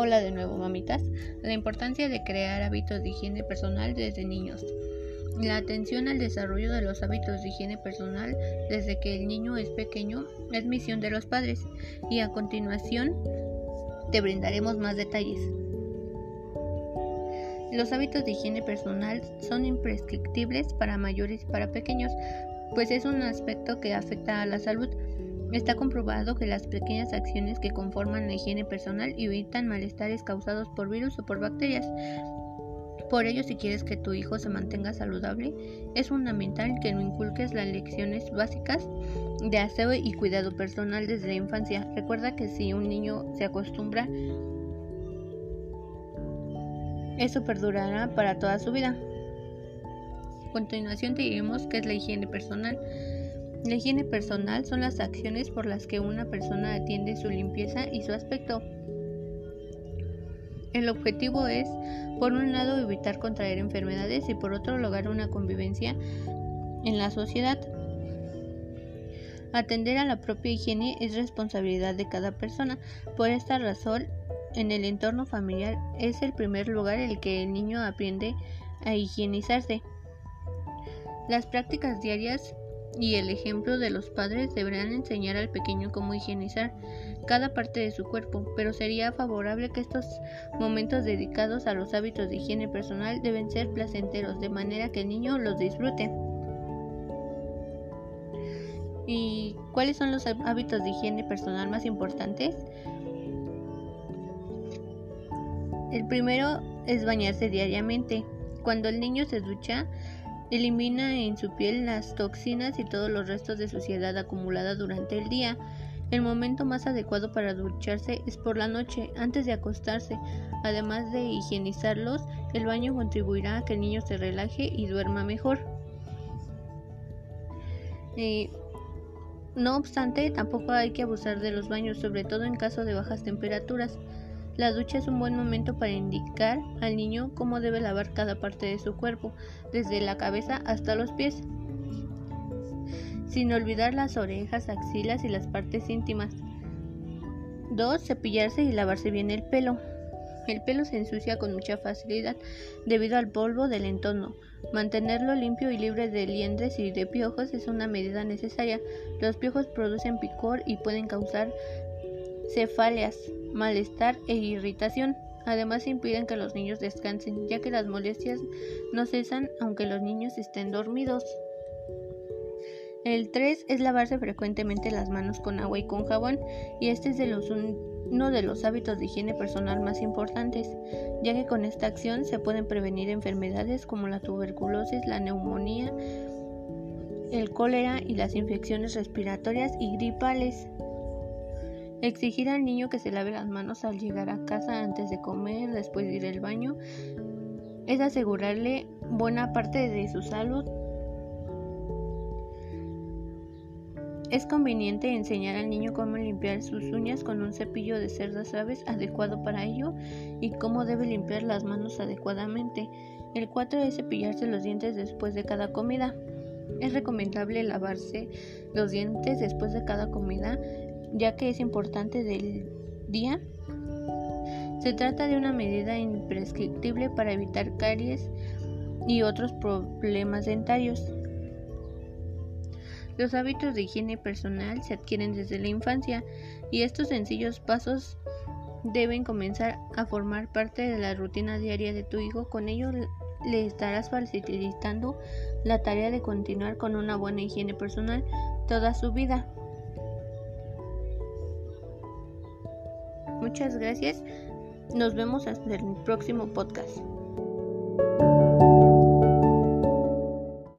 hola de nuevo, mamitas. La importancia de crear hábitos de higiene personal desde niños. La atención al desarrollo de los hábitos de higiene personal desde que el niño es pequeño es misión de los padres y a continuación te brindaremos más detalles. Los hábitos de higiene personal son imprescriptibles para mayores y para pequeños, pues es un aspecto que afecta a la salud. Está comprobado que las pequeñas acciones que conforman la higiene personal evitan malestares causados por virus o por bacterias. Por ello, si quieres que tu hijo se mantenga saludable, es fundamental que no inculques las lecciones básicas de aseo y cuidado personal desde la infancia. Recuerda que si un niño se acostumbra, eso perdurará para toda su vida. A continuación te diremos qué es la higiene personal. La higiene personal son las acciones por las que una persona atiende su limpieza y su aspecto. El objetivo es, por un lado, evitar contraer enfermedades y por otro, lograr una convivencia en la sociedad. Atender a la propia higiene es responsabilidad de cada persona. Por esta razón, en el entorno familiar es el primer lugar en el que el niño aprende a higienizarse. Las prácticas diarias y el ejemplo de los padres deberán enseñar al pequeño cómo higienizar cada parte de su cuerpo, pero sería favorable que estos momentos dedicados a los hábitos de higiene personal deben ser placenteros, de manera que el niño los disfrute. ¿Y cuáles son los hábitos de higiene personal más importantes? El primero es bañarse diariamente. Cuando el niño se ducha, elimina en su piel las toxinas y todos los restos de suciedad acumulada durante el día. El momento más adecuado para ducharse es por la noche, antes de acostarse. Además de higienizarlos, el baño contribuirá a que el niño se relaje y duerma mejor. Eh, no obstante, tampoco hay que abusar de los baños, sobre todo en caso de bajas temperaturas. La ducha es un buen momento para indicar al niño cómo debe lavar cada parte de su cuerpo, desde la cabeza hasta los pies sin olvidar las orejas, axilas y las partes íntimas. 2. Cepillarse y lavarse bien el pelo. El pelo se ensucia con mucha facilidad debido al polvo del entorno. Mantenerlo limpio y libre de liendres y de piojos es una medida necesaria. Los piojos producen picor y pueden causar cefaleas, malestar e irritación. Además impiden que los niños descansen, ya que las molestias no cesan aunque los niños estén dormidos. El 3 es lavarse frecuentemente las manos con agua y con jabón y este es de los uno de los hábitos de higiene personal más importantes, ya que con esta acción se pueden prevenir enfermedades como la tuberculosis, la neumonía, el cólera y las infecciones respiratorias y gripales. Exigir al niño que se lave las manos al llegar a casa antes de comer, después de ir al baño, es asegurarle buena parte de su salud Es conveniente enseñar al niño cómo limpiar sus uñas con un cepillo de cerdas suaves adecuado para ello y cómo debe limpiar las manos adecuadamente. El 4 es cepillarse los dientes después de cada comida. Es recomendable lavarse los dientes después de cada comida ya que es importante del día. Se trata de una medida imprescriptible para evitar caries y otros problemas dentarios. Los hábitos de higiene personal se adquieren desde la infancia y estos sencillos pasos deben comenzar a formar parte de la rutina diaria de tu hijo. Con ello le estarás facilitando la tarea de continuar con una buena higiene personal toda su vida. Muchas gracias. Nos vemos hasta el próximo podcast.